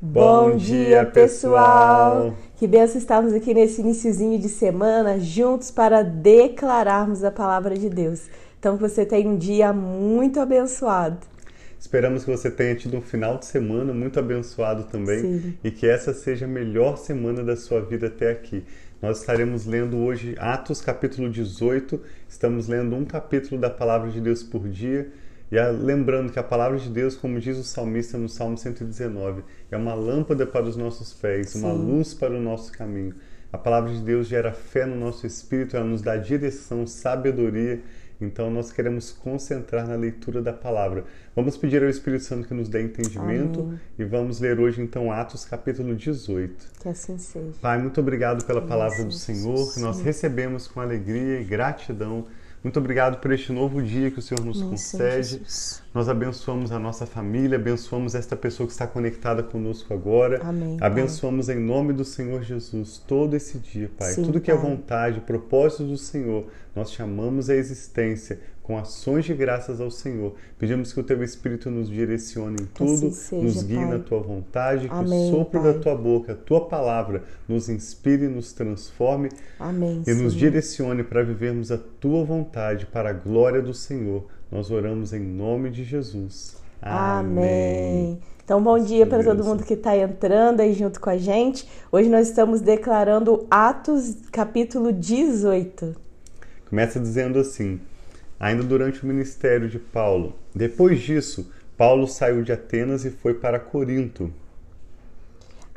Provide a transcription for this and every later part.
Bom dia, pessoal! Que benção estarmos aqui nesse iníciozinho de semana juntos para declararmos a palavra de Deus. Então que você tenha um dia muito abençoado. Esperamos que você tenha tido um final de semana muito abençoado também Sim. e que essa seja a melhor semana da sua vida até aqui. Nós estaremos lendo hoje Atos capítulo 18, estamos lendo um capítulo da palavra de Deus por dia. E a, lembrando que a palavra de Deus, como diz o salmista no Salmo 119, é uma lâmpada para os nossos pés, uma Sim. luz para o nosso caminho. A palavra de Deus gera fé no nosso espírito, ela nos dá direção, sabedoria. Então nós queremos concentrar na leitura da palavra. Vamos pedir ao Espírito Santo que nos dê entendimento Amém. e vamos ler hoje então Atos capítulo 18. Que assim seja. Pai, muito obrigado pela palavra do Sim, Senhor, que nós recebemos com alegria e gratidão. Muito obrigado por este novo dia que o Senhor nos Senhor concede. Jesus. Nós abençoamos a nossa família, abençoamos esta pessoa que está conectada conosco agora. Amém, Pai. Abençoamos em nome do Senhor Jesus todo esse dia, Pai. Sim, Tudo que é Pai. vontade, propósito do Senhor, nós chamamos à existência com ações de graças ao Senhor. Pedimos que o Teu Espírito nos direcione em tudo, assim seja, nos guie Pai. na Tua vontade, que Amém, o sopro Pai. da Tua boca, a Tua palavra, nos inspire, nos transforme Amém. e nos Senhor. direcione para vivermos a tua vontade, para a glória do Senhor. Nós oramos em nome de Jesus. Amém. Então, bom dia para todo mundo que está entrando aí junto com a gente. Hoje nós estamos declarando Atos, capítulo 18. Começa dizendo assim: ainda durante o ministério de Paulo. Depois disso, Paulo saiu de Atenas e foi para Corinto.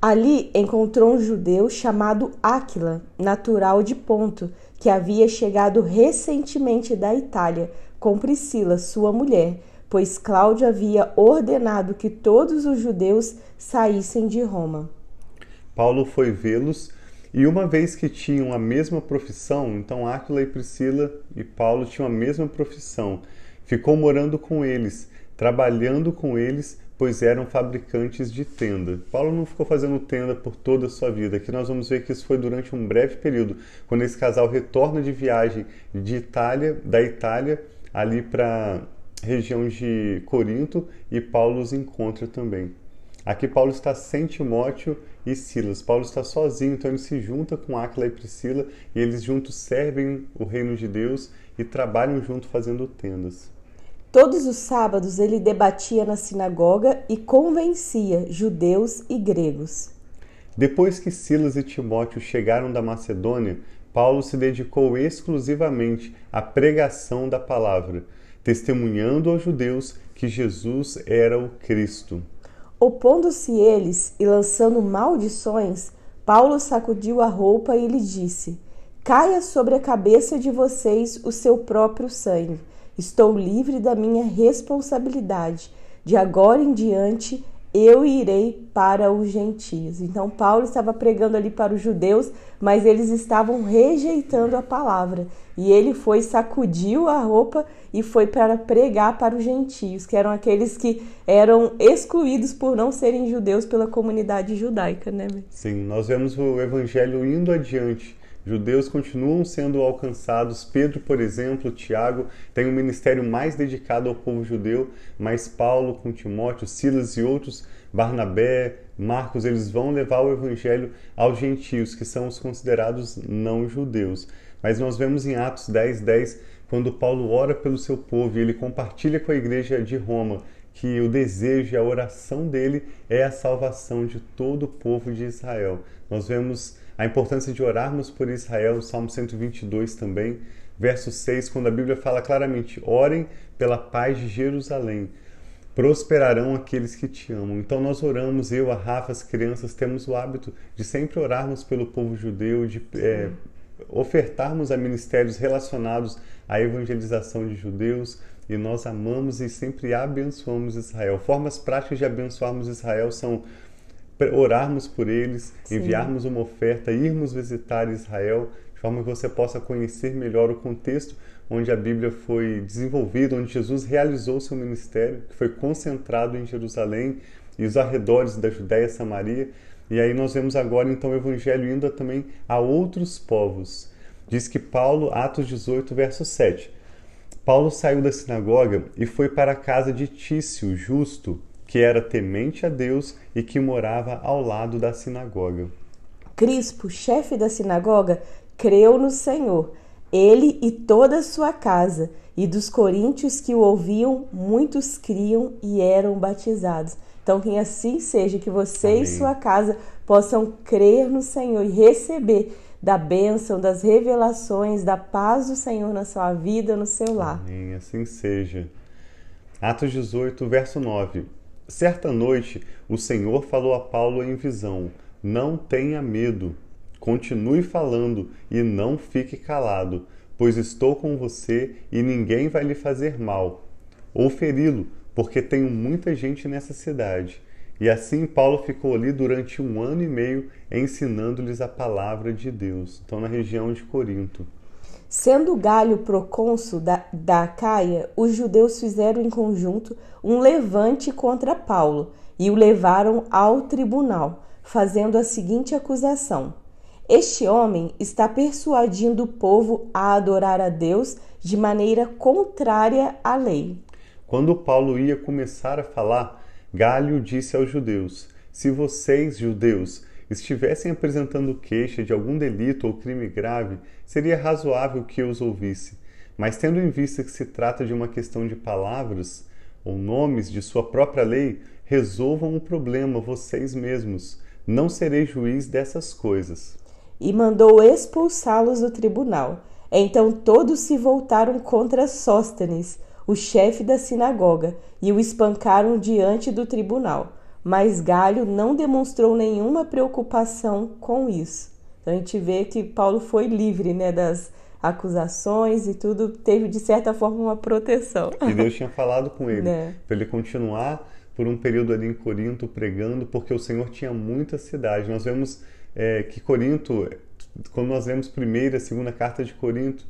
Ali encontrou um judeu chamado Áquila, natural de Ponto, que havia chegado recentemente da Itália com Priscila, sua mulher, pois Cláudio havia ordenado que todos os judeus saíssem de Roma. Paulo foi vê-los e uma vez que tinham a mesma profissão, então Áquila e Priscila e Paulo tinham a mesma profissão, ficou morando com eles, trabalhando com eles, pois eram fabricantes de tenda. Paulo não ficou fazendo tenda por toda a sua vida. Aqui nós vamos ver que isso foi durante um breve período, quando esse casal retorna de viagem de Itália, da Itália, ali para região de Corinto e Paulo os encontra também. Aqui Paulo está sem Timóteo e Silas. Paulo está sozinho, então ele se junta com Áquila e Priscila e eles juntos servem o reino de Deus e trabalham junto fazendo tendas. Todos os sábados ele debatia na sinagoga e convencia judeus e gregos. Depois que Silas e Timóteo chegaram da Macedônia, Paulo se dedicou exclusivamente à pregação da palavra, testemunhando aos judeus que Jesus era o Cristo. Opondo-se eles e lançando maldições, Paulo sacudiu a roupa e lhe disse: Caia sobre a cabeça de vocês o seu próprio sangue. Estou livre da minha responsabilidade. De agora em diante eu irei para os gentios. Então Paulo estava pregando ali para os judeus, mas eles estavam rejeitando a palavra. E ele foi, sacudiu a roupa e foi para pregar para os gentios, que eram aqueles que eram excluídos por não serem judeus pela comunidade judaica, né? Sim, nós vemos o evangelho indo adiante. Judeus continuam sendo alcançados. Pedro, por exemplo, Tiago, tem um ministério mais dedicado ao povo judeu, mas Paulo com Timóteo, Silas e outros, Barnabé, Marcos, eles vão levar o evangelho aos gentios, que são os considerados não judeus. Mas nós vemos em Atos 10, 10, quando Paulo ora pelo seu povo e ele compartilha com a igreja de Roma que o desejo e a oração dele é a salvação de todo o povo de Israel. Nós vemos a importância de orarmos por Israel, no Salmo 122 também, verso 6, quando a Bíblia fala claramente: orem pela paz de Jerusalém. Prosperarão aqueles que te amam. Então nós oramos, eu, a Rafa, as crianças, temos o hábito de sempre orarmos pelo povo judeu, de é, ofertarmos a ministérios relacionados à evangelização de judeus, e nós amamos e sempre abençoamos Israel. Formas práticas de abençoarmos Israel são orarmos por eles, Sim. enviarmos uma oferta, irmos visitar Israel, de forma que você possa conhecer melhor o contexto onde a Bíblia foi desenvolvida, onde Jesus realizou seu ministério, que foi concentrado em Jerusalém e os arredores da Judéia e Samaria. E aí nós vemos agora então o evangelho indo também a outros povos. Diz que Paulo, Atos 18, verso 7. Paulo saiu da sinagoga e foi para a casa de Tício, justo, que era temente a Deus e que morava ao lado da sinagoga. Crispo, chefe da sinagoga, creu no Senhor, ele e toda a sua casa, e dos coríntios que o ouviam, muitos criam e eram batizados. Então, que assim seja, que você Amém. e sua casa possam crer no Senhor e receber da bênção, das revelações, da paz do Senhor na sua vida, no seu lar. Amém, assim seja. Atos 18, verso 9. Certa noite, o Senhor falou a Paulo em visão: Não tenha medo, continue falando e não fique calado, pois estou com você e ninguém vai lhe fazer mal ou feri-lo, porque tenho muita gente nessa cidade. E assim Paulo ficou ali durante um ano e meio ensinando-lhes a palavra de Deus. Então, na região de Corinto. Sendo Galho procônsul da, da Caia, os judeus fizeram em conjunto um levante contra Paulo e o levaram ao tribunal, fazendo a seguinte acusação: Este homem está persuadindo o povo a adorar a Deus de maneira contrária à lei. Quando Paulo ia começar a falar, Galho disse aos judeus: Se vocês, judeus, estivessem apresentando queixa de algum delito ou crime grave, seria razoável que os ouvisse. Mas tendo em vista que se trata de uma questão de palavras ou nomes de sua própria lei, resolvam o problema vocês mesmos. Não serei juiz dessas coisas. E mandou expulsá-los do tribunal. Então todos se voltaram contra Sóstenes, o chefe da sinagoga, e o espancaram diante do tribunal mas Galho não demonstrou nenhuma preocupação com isso. Então a gente vê que Paulo foi livre né, das acusações e tudo, teve de certa forma uma proteção. E Deus tinha falado com ele, né? para ele continuar por um período ali em Corinto pregando, porque o Senhor tinha muita cidade. Nós vemos é, que Corinto, quando nós vemos primeira, segunda carta de Corinto,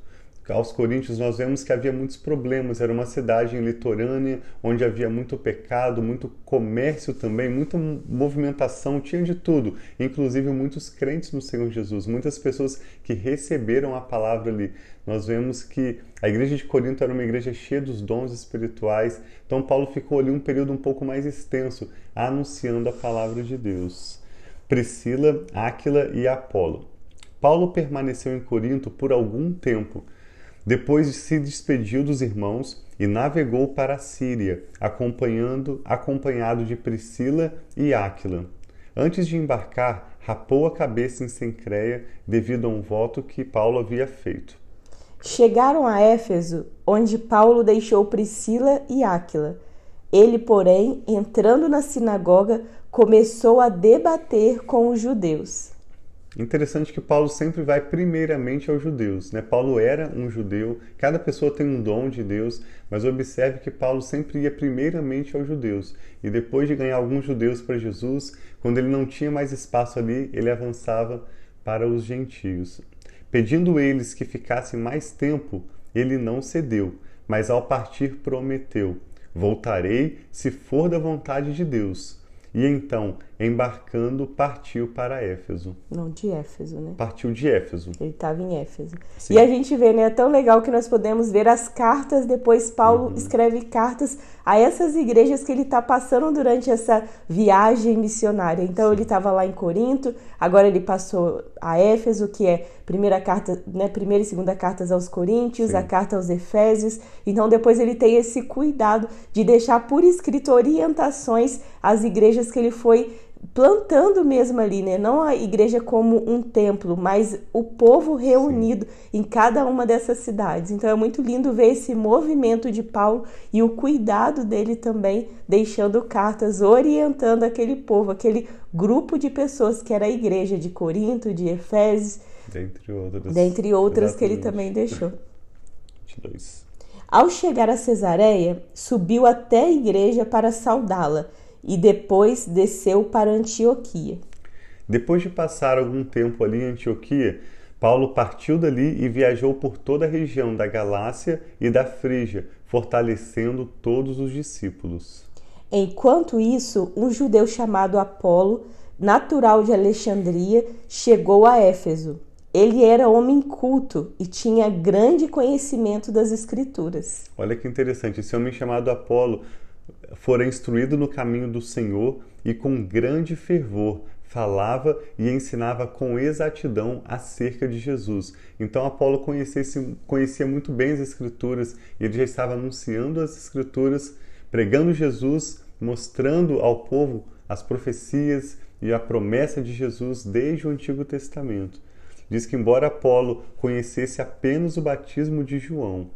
aos Coríntios, nós vemos que havia muitos problemas. Era uma cidade litorânea onde havia muito pecado, muito comércio também, muita movimentação, tinha de tudo, inclusive muitos crentes no Senhor Jesus, muitas pessoas que receberam a palavra ali. Nós vemos que a igreja de Corinto era uma igreja cheia dos dons espirituais, então Paulo ficou ali um período um pouco mais extenso anunciando a palavra de Deus. Priscila, Áquila e Apolo. Paulo permaneceu em Corinto por algum tempo depois se despediu dos irmãos e navegou para a Síria, acompanhando, acompanhado de Priscila e Áquila. Antes de embarcar, rapou a cabeça em Sencreia devido a um voto que Paulo havia feito. Chegaram a Éfeso, onde Paulo deixou Priscila e Áquila. Ele, porém, entrando na sinagoga, começou a debater com os judeus. Interessante que Paulo sempre vai primeiramente aos judeus. Né? Paulo era um judeu, cada pessoa tem um dom de Deus, mas observe que Paulo sempre ia primeiramente aos judeus. E depois de ganhar alguns judeus para Jesus, quando ele não tinha mais espaço ali, ele avançava para os gentios. Pedindo eles que ficassem mais tempo, ele não cedeu, mas ao partir prometeu: Voltarei se for da vontade de Deus. E então, embarcando, partiu para Éfeso. Não, de Éfeso, né? Partiu de Éfeso. Ele estava em Éfeso. Sim. E a gente vê, né? É tão legal que nós podemos ver as cartas. Depois, Paulo uhum. escreve cartas a essas igrejas que ele está passando durante essa viagem missionária. Então, Sim. ele estava lá em Corinto, agora ele passou a Éfeso, que é primeira carta, né? Primeira e segunda cartas aos Coríntios, Sim. a carta aos Efésios. Então, depois ele tem esse cuidado de deixar por escrito orientações às igrejas que ele foi plantando mesmo ali, né? Não a igreja como um templo, mas o povo reunido Sim. em cada uma dessas cidades. Então é muito lindo ver esse movimento de Paulo e o cuidado dele também, deixando cartas orientando aquele povo, aquele grupo de pessoas que era a igreja de Corinto, de Efésios, dentre outras, dentre outras que ele também deixou. 22. Ao chegar a Cesareia, subiu até a igreja para saudá-la e depois desceu para Antioquia. Depois de passar algum tempo ali em Antioquia, Paulo partiu dali e viajou por toda a região da Galácia e da Frígia, fortalecendo todos os discípulos. Enquanto isso, um judeu chamado Apolo, natural de Alexandria, chegou a Éfeso. Ele era homem culto e tinha grande conhecimento das Escrituras. Olha que interessante, esse homem chamado Apolo fora instruído no caminho do Senhor e com grande fervor falava e ensinava com exatidão acerca de Jesus. Então Apolo conhecia muito bem as Escrituras e ele já estava anunciando as Escrituras, pregando Jesus, mostrando ao povo as profecias e a promessa de Jesus desde o Antigo Testamento. Diz que, embora Apolo conhecesse apenas o batismo de João,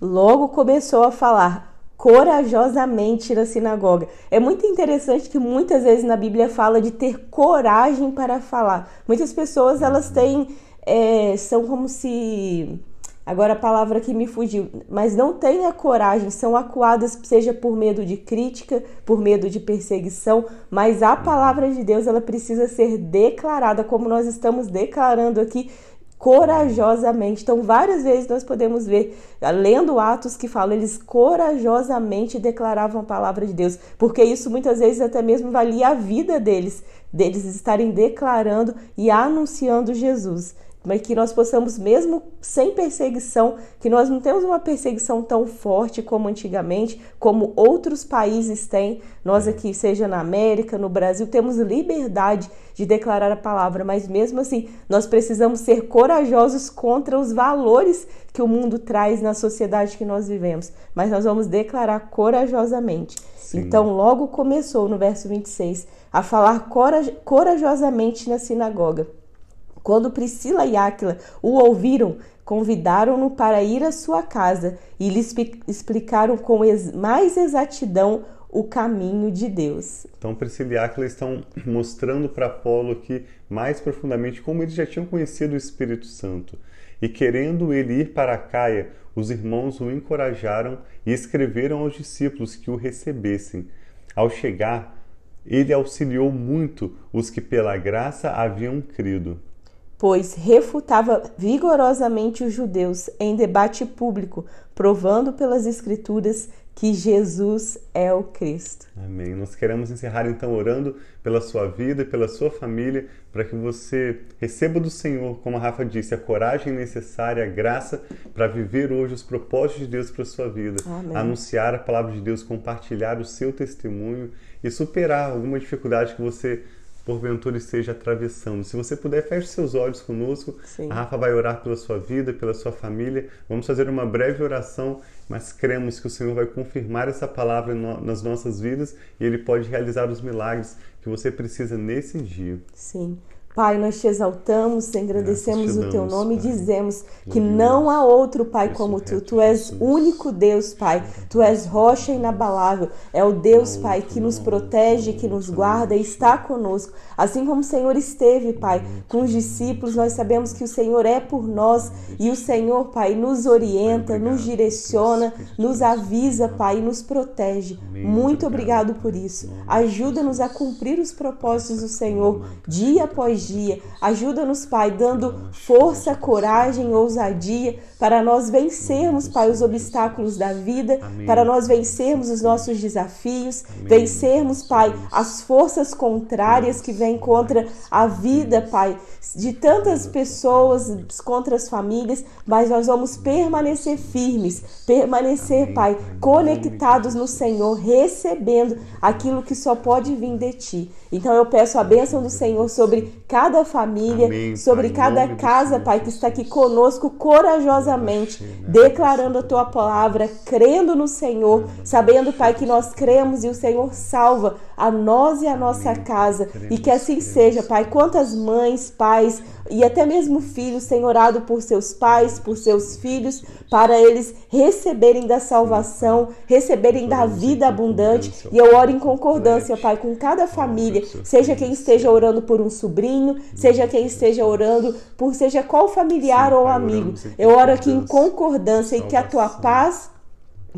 logo começou a falar: corajosamente na sinagoga. É muito interessante que muitas vezes na Bíblia fala de ter coragem para falar. Muitas pessoas elas têm é, são como se agora a palavra que me fugiu, mas não têm a coragem, são acuadas seja por medo de crítica, por medo de perseguição, mas a palavra de Deus ela precisa ser declarada como nós estamos declarando aqui corajosamente. Então, várias vezes nós podemos ver, lendo Atos que falam, eles corajosamente declaravam a palavra de Deus, porque isso muitas vezes até mesmo valia a vida deles, deles estarem declarando e anunciando Jesus mas que nós possamos, mesmo sem perseguição, que nós não temos uma perseguição tão forte como antigamente, como outros países têm. Nós aqui, seja na América, no Brasil, temos liberdade de declarar a palavra, mas mesmo assim, nós precisamos ser corajosos contra os valores que o mundo traz na sociedade que nós vivemos. Mas nós vamos declarar corajosamente. Sim. Então, logo começou no verso 26 a falar corajosamente na sinagoga quando Priscila e Áquila o ouviram, convidaram-no para ir à sua casa e lhe explicaram com mais exatidão o caminho de Deus. Então Priscila e Áquila estão mostrando para Apolo aqui mais profundamente como eles já tinham conhecido o Espírito Santo. E querendo ele ir para a Caia, os irmãos o encorajaram e escreveram aos discípulos que o recebessem. Ao chegar, ele auxiliou muito os que pela graça haviam crido pois refutava vigorosamente os judeus em debate público, provando pelas Escrituras que Jesus é o Cristo. Amém. Nós queremos encerrar então orando pela sua vida e pela sua família, para que você receba do Senhor, como a Rafa disse, a coragem necessária, a graça para viver hoje os propósitos de Deus para a sua vida, Amém. anunciar a palavra de Deus, compartilhar o seu testemunho e superar alguma dificuldade que você porventura esteja atravessando. Se você puder, feche seus olhos conosco. Sim. A Rafa vai orar pela sua vida, pela sua família. Vamos fazer uma breve oração, mas cremos que o Senhor vai confirmar essa palavra nas nossas vidas e Ele pode realizar os milagres que você precisa nesse dia. Sim. Pai, nós te exaltamos, engrandecemos o teu nome pai. e dizemos que não há outro Pai como tu. Tu és único Deus, Pai. Tu és rocha inabalável. É o Deus, Pai, que nos protege, que nos guarda e está conosco. Assim como o Senhor esteve, Pai, com os discípulos, nós sabemos que o Senhor é por nós e o Senhor, Pai, nos orienta, nos direciona, nos avisa, Pai, e nos protege. Muito obrigado por isso. Ajuda-nos a cumprir os propósitos do Senhor dia após dia. Ajuda-nos, Pai, dando força, coragem, ousadia para nós vencermos, Pai, os obstáculos da vida, para nós vencermos os nossos desafios, vencermos, Pai, as forças contrárias que vêm contra a vida, Pai, de tantas pessoas, contra as famílias, mas nós vamos permanecer firmes, permanecer, Pai, conectados no Senhor, recebendo aquilo que só pode vir de Ti. Então eu peço a bênção do Senhor sobre cada família, Amém, sobre pai, cada casa, Pai, que está aqui conosco corajosamente, declarando a tua palavra, crendo no Senhor, sabendo, Pai, que nós cremos e o Senhor salva a nós e a nossa casa. E que assim seja, Pai. Quantas mães, pais, e até mesmo filhos têm orado por seus pais, por seus filhos, para eles receberem da salvação, receberem da vida abundante. E eu oro em concordância, Pai, com cada família, seja quem esteja orando por um sobrinho, seja quem esteja orando por seja qual familiar ou amigo. Eu oro aqui em concordância. e que a tua paz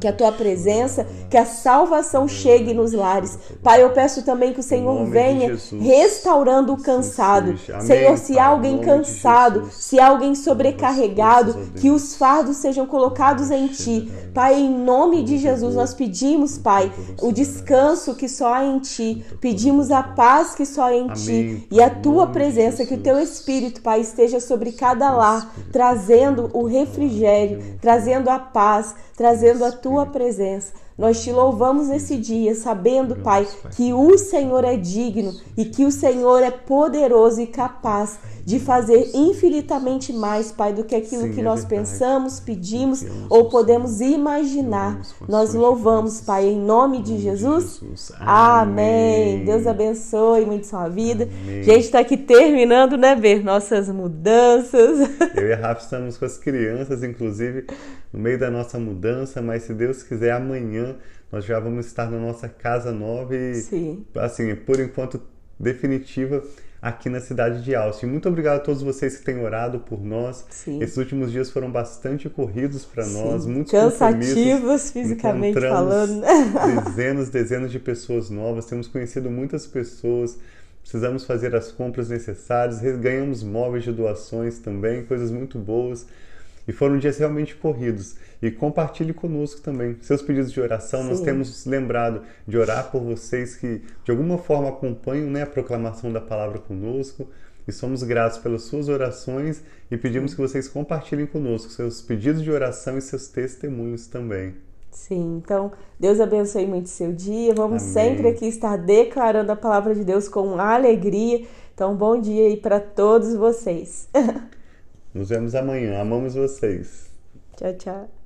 que a tua presença, que a salvação chegue nos lares. Pai, eu peço também que o Senhor venha restaurando o cansado. Senhor, se há alguém cansado, se há alguém sobrecarregado, que os fardos sejam colocados em ti. Pai, em nome de Jesus, nós pedimos, Pai, o descanso que só há em ti. Pedimos a paz que só há em ti. E a tua presença, que o teu Espírito, Pai, esteja sobre cada lar, trazendo o refrigério, trazendo a paz, trazendo a tua presença. Nós te louvamos nesse dia, sabendo, Pai, que o Senhor é digno e que o Senhor é poderoso e capaz de fazer infinitamente mais, Pai, do que aquilo Sim, que é nós pensamos, pedimos ou podemos imaginar. Nós louvamos, Pai, em nome de Jesus. Amém. Deus abençoe muito sua vida. Amém. Gente está aqui terminando, né, ver nossas mudanças. Eu e a Rafa estamos com as crianças, inclusive, no meio da nossa mudança, mas se Deus quiser, amanhã nós já vamos estar na nossa casa nova e, Sim. assim, por enquanto, definitiva aqui na cidade de Austin. Muito obrigado a todos vocês que têm orado por nós. Sim. Esses últimos dias foram bastante corridos para nós, muito cansativos fisicamente falando. dezenas, dezenas de pessoas novas, temos conhecido muitas pessoas. Precisamos fazer as compras necessárias, ganhamos móveis de doações também, coisas muito boas. E foram dias realmente corridos. E compartilhe conosco também seus pedidos de oração. Sim. Nós temos lembrado de orar por vocês que de alguma forma acompanham né, a proclamação da palavra conosco. E somos gratos pelas suas orações e pedimos que vocês compartilhem conosco seus pedidos de oração e seus testemunhos também. Sim, então Deus abençoe muito seu dia. Vamos Amém. sempre aqui estar declarando a palavra de Deus com alegria. Então, bom dia aí para todos vocês. Nos vemos amanhã. Amamos vocês. Tchau, tchau.